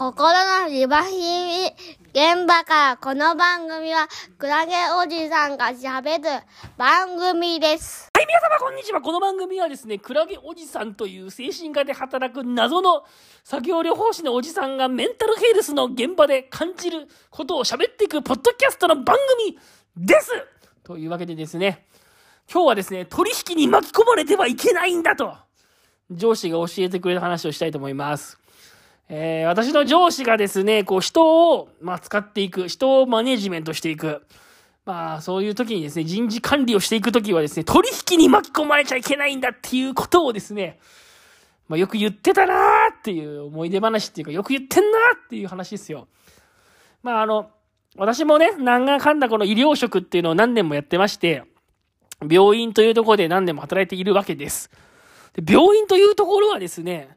心のリバヒミ現場からこの番組はクラゲおじさんが喋る番組です。はい、皆様こんにちは。この番組はですね、クラゲおじさんという精神科で働く謎の作業療法士のおじさんがメンタルヘルスの現場で感じることを喋っていくポッドキャストの番組ですというわけでですね、今日はですね、取引に巻き込まれてはいけないんだと、上司が教えてくれる話をしたいと思います。えー私の上司がですね、こう人を、まあ、使っていく、人をマネジメントしていく。まあ、そういう時にですね、人事管理をしていく時はですね、取引に巻き込まれちゃいけないんだっていうことをですね、まあ、よく言ってたなーっていう思い出話っていうか、よく言ってんなーっていう話ですよ。まあ、あの、私もね、なんだかんだこの医療職っていうのを何年もやってまして、病院というところで何年も働いているわけです。で病院というところはですね、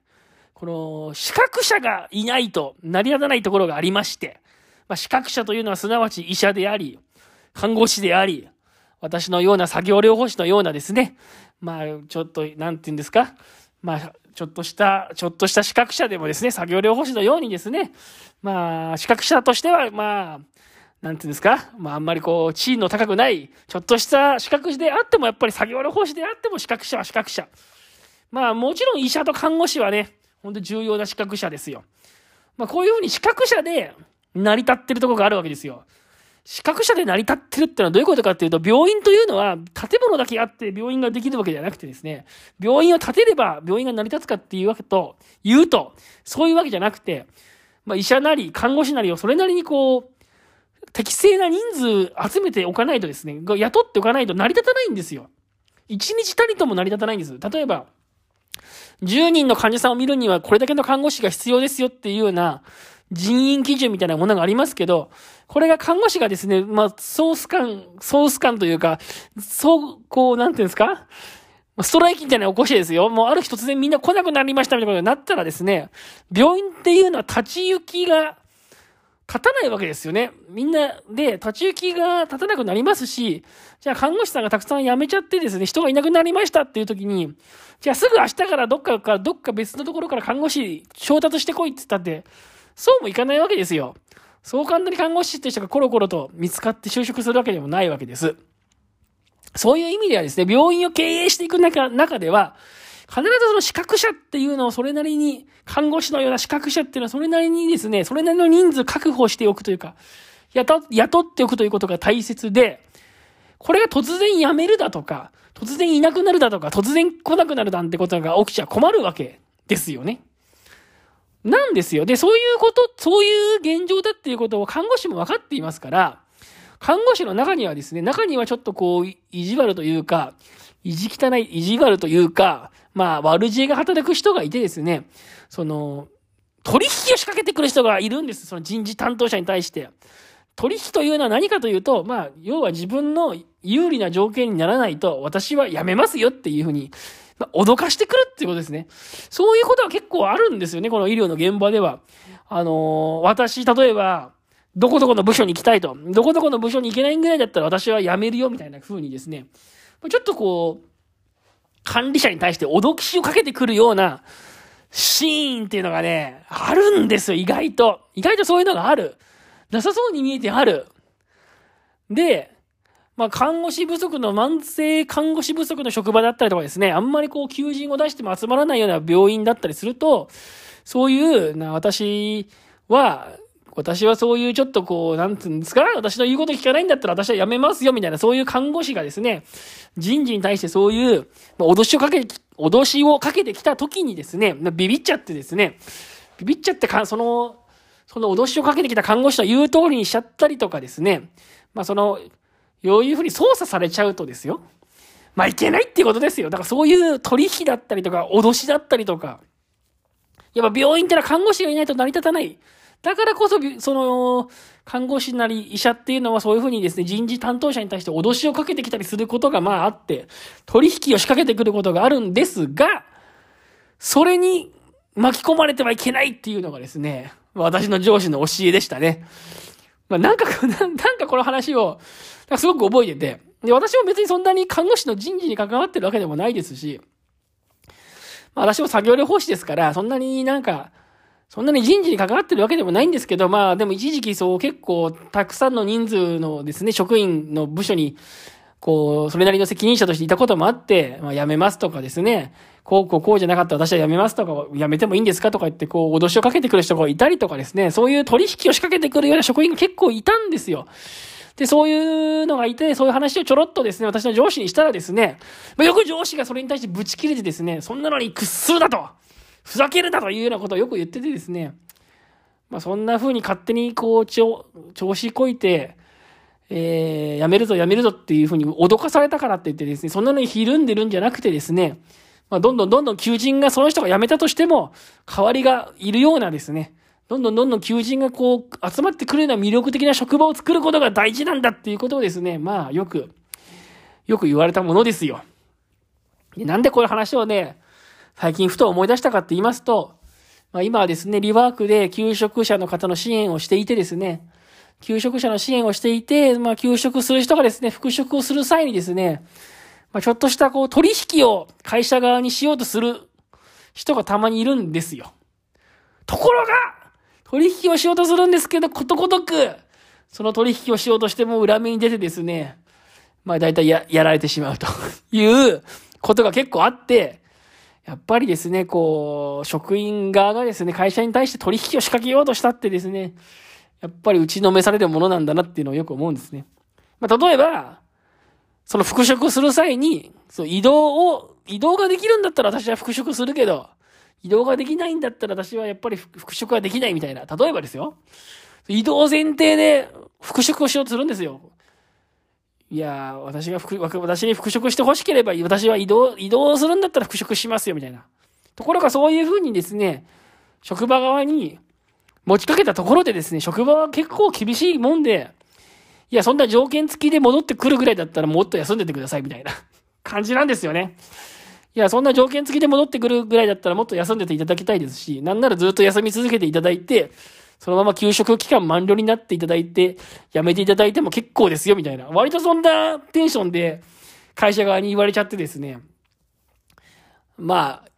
この資格者がいないと成り立たないところがありまして、まあ、資格者というのはすなわち医者であり、看護師であり、私のような作業療法士のようなですね、まあ、ちょっと、なんて言うんですか、まあ、ちょっとした、ちょっとした資格者でもですね、作業療法士のようにですね、まあ、資格者としては、まあ、なんていうんですか、まあ、あんまりこう、地位の高くない、ちょっとした資格であっても、やっぱり作業療法士であっても資格者は資格者。まあ、もちろん医者と看護師はね、本当重要な資格者ですよ。まあ、こういうふうに資格者で成り立ってるところがあるわけですよ。資格者で成り立ってるってのはどういうことかっていうと、病院というのは建物だけあって病院ができるわけじゃなくてですね、病院を建てれば病院が成り立つかっていうわけと、言うと、そういうわけじゃなくて、まあ、医者なり看護師なりをそれなりにこう、適正な人数集めておかないとですね、雇っておかないと成り立たないんですよ。一日たりとも成り立たないんです。例えば、10人の患者さんを見るにはこれだけの看護師が必要ですよっていうような人員基準みたいなものがありますけど、これが看護師がですね、まあ、ソース感、ソース感というか、そう、こう、なんていうんですか？ストライキみたいな起こしですよ。もうある日突然みんな来なくなりましたみたいなことになったらですね、病院っていうのは立ち行きが立たないわけですよね。みんなで立ち行きが立たなくなりますし、じゃあ看護師さんがたくさん辞めちゃってですね、人がいなくなりましたっていう時に、じゃあすぐ明日からどっかからどっか別のところから看護師調達してこいって言ったって、そうもいかないわけですよ。そう簡単に看護師って人がコロコロと見つかって就職するわけでもないわけです。そういう意味ではですね、病院を経営していく中中では、必ずその資格者っていうのをそれなりに、看護師のような資格者っていうのはそれなりにですね、それなりの人数確保しておくというか、雇雇っておくということが大切で、これが突然辞めるだとか、突然いなくなるだとか、突然来なくなるなんてことが起きちゃ困るわけですよね。なんですよ。で、そういうこと、そういう現状だっていうことを看護師も分かっていますから、看護師の中にはですね、中にはちょっとこう、意地悪というか、意地汚い、意地悪というか、まあ、悪知恵が働く人がいてですね、その、取引を仕掛けてくる人がいるんです。その人事担当者に対して。取引というのは何かというと、まあ、要は自分の有利な条件にならないと、私は辞めますよっていうふうに、まあ、脅かしてくるっていうことですね。そういうことは結構あるんですよね、この医療の現場では。あのー私、例えば、どこどこの部署に行きたいと。どこどこの部署に行けないぐらいだったら私は辞めるよ、みたいな風にですね。ちょっとこう、管理者に対して脅きしをかけてくるようなシーンっていうのがね、あるんですよ、意外と。意外とそういうのがある。なさそうに見えてある。で、まあ、看護師不足の、慢性看護師不足の職場だったりとかですね、あんまりこう、求人を出しても集まらないような病院だったりすると、そういう、な、私は、私はそういうちょっとこう、なんつうんですか私の言うこと聞かないんだったら私は辞めますよ、みたいな、そういう看護師がですね、人事に対してそういう、まあ、脅しをかけて、脅しをかけてきた時にですね、ビビっちゃってですね、ビビっちゃってか、その、その脅しをかけてきた看護師の言う通りにしちゃったりとかですね、まあその、ういうふうに操作されちゃうとですよ。まあいけないっていうことですよ。だからそういう取引だったりとか、脅しだったりとか、やっぱ病院ってのは看護師がいないと成り立たない。だからこそ、その、看護師なり医者っていうのはそういうふうにですね、人事担当者に対して脅しをかけてきたりすることがまああって、取引を仕掛けてくることがあるんですが、それに巻き込まれてはいけないっていうのがですね、私の上司の教えでしたね。まあなんか、なんかこの話を、すごく覚えてて、で、私も別にそんなに看護師の人事に関わってるわけでもないですし、まあ私も作業療法士ですから、そんなになんか、そんなに人事に関わってるわけでもないんですけど、まあでも一時期そう結構たくさんの人数のですね、職員の部署に、こう、それなりの責任者としていたこともあって、まあ辞めますとかですね、こうこうこうじゃなかった私は辞めますとか、辞めてもいいんですかとか言ってこう脅しをかけてくる人がいたりとかですね、そういう取引を仕掛けてくるような職員が結構いたんですよ。で、そういうのがいて、そういう話をちょろっとですね、私の上司にしたらですね、まあ、よく上司がそれに対してブチ切れてですね、そんなのに屈するだとふざけるなというようなことをよく言っててですね、まあ、そんな風に勝手にこう、調子こいて、えー、やめるぞやめるぞっていう風に脅かされたからって言ってですね、そんなのにひるんでるんじゃなくてですね、まあ、どんどんどんどん求人がその人が辞めたとしても、代わりがいるようなですね、どんどんどんどん求人がこう集まってくるような魅力的な職場を作ることが大事なんだっていうことをですね、まあよく、よく言われたものですよ。なんでこういう話をね、最近ふと思い出したかって言いますと、まあ、今はですね、リワークで求職者の方の支援をしていてですね、求職者の支援をしていて、まあ、求職する人がですね、復職をする際にですね、まあ、ちょっとしたこう取引を会社側にしようとする人がたまにいるんですよ。ところが、取引をしようとするんですけど、ことごとく、その取引をしようとしても裏目に出てですね、まあ大体や、やられてしまうと いうことが結構あって、やっぱりですね、こう、職員側がですね、会社に対して取引を仕掛けようとしたってですね、やっぱり打ちのめされるものなんだなっていうのをよく思うんですね。まあ、例えば、その復職する際に、そう、移動を、移動ができるんだったら私は復職するけど、移動ができないんだったら私はやっぱり復職はできないみたいな。例えばですよ。移動前提で復職をしようとするんですよ。いや私が復、私に復職して欲しければ、私は移動、移動するんだったら復職しますよ、みたいな。ところがそういうふうにですね、職場側に持ちかけたところでですね、職場は結構厳しいもんで、いや、そんな条件付きで戻ってくるぐらいだったらもっと休んでてください、みたいな感じなんですよね。いや、そんな条件付きで戻ってくるぐらいだったらもっと休んでていただきたいですし、なんならずっと休み続けていただいて、そのまま休職期間満了になっていただいて、辞めていただいても結構ですよ、みたいな。割とそんなテンションで会社側に言われちゃってですね。まあ、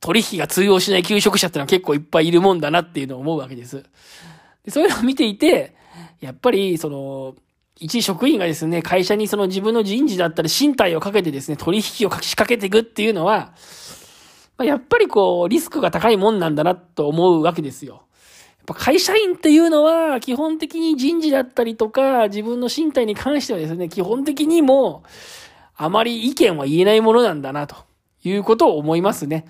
取引が通用しない求職者ってのは結構いっぱいいるもんだなっていうのを思うわけです。でそういうのを見ていて、やっぱり、その、一職員がですね、会社にその自分の人事だったり身体をかけてですね、取引を仕掛けていくっていうのは、ま、やっぱりこう、リスクが高いもんなんだなと思うわけですよ。やっぱ会社員っていうのは、基本的に人事だったりとか、自分の身体に関してはですね、基本的にも、あまり意見は言えないものなんだな、ということを思いますね。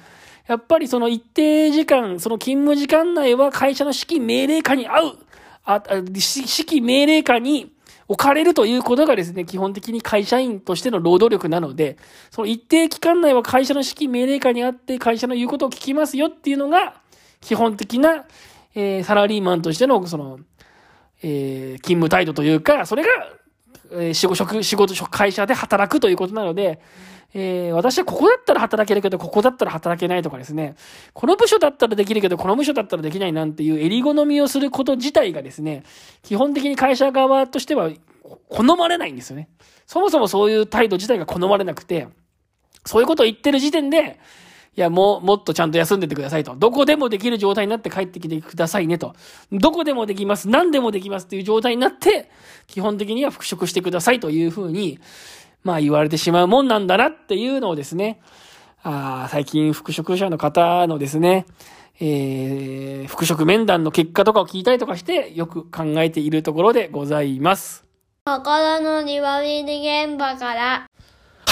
やっぱりその一定時間、その勤務時間内は会社の指揮命令下に合う、あ、指揮命令下に置かれるということがですね、基本的に会社員としての労働力なので、その一定期間内は会社の指揮命令下にあって会社の言うことを聞きますよっていうのが、基本的なえー、サラリーマンとしての、その、えー、勤務態度というか、それが、え、仕事、仕事、会社で働くということなので、えー、私はここだったら働けるけど、ここだったら働けないとかですね、この部署だったらできるけど、この部署だったらできないなんていう襟好みをすること自体がですね、基本的に会社側としては好まれないんですよね。そもそもそういう態度自体が好まれなくて、そういうことを言ってる時点で、いや、もう、もっとちゃんと休んでてくださいと。どこでもできる状態になって帰ってきてくださいねと。どこでもできます。何でもできますっていう状態になって、基本的には復職してくださいというふうに、まあ言われてしまうもんなんだなっていうのをですね、ああ最近復職者の方のですね、えー、復職面談の結果とかを聞いたりとかして、よく考えているところでございます。心の庭見現場から、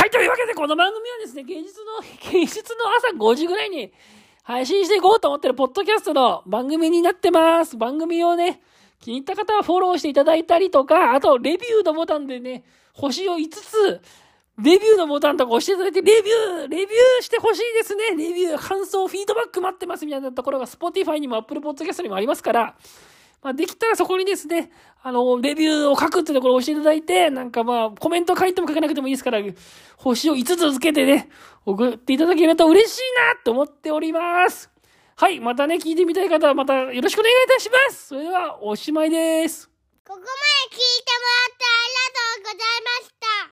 はい、というわけでこの番組はですね、現実の、現実の朝5時ぐらいに配信していこうと思ってるポッドキャストの番組になってます。番組をね、気に入った方はフォローしていただいたりとか、あと、レビューのボタンでね、星を5つ、レビューのボタンとか押していただいて、レビュー、レビューしてほしいですね。レビュー、感想、フィードバック待ってますみたいなところが Spotify にも Apple Podcast にもありますから、まあ、できたらそこにですね、あの、レビューを書くってところを押していただいて、なんかまあ、コメント書いても書けなくてもいいですから、星を5つつけてね、送っていただけると嬉しいなと思っております。はい、またね、聞いてみたい方はまたよろしくお願いいたします。それでは、おしまいです。ここまで聞いてもらってありがとうございました。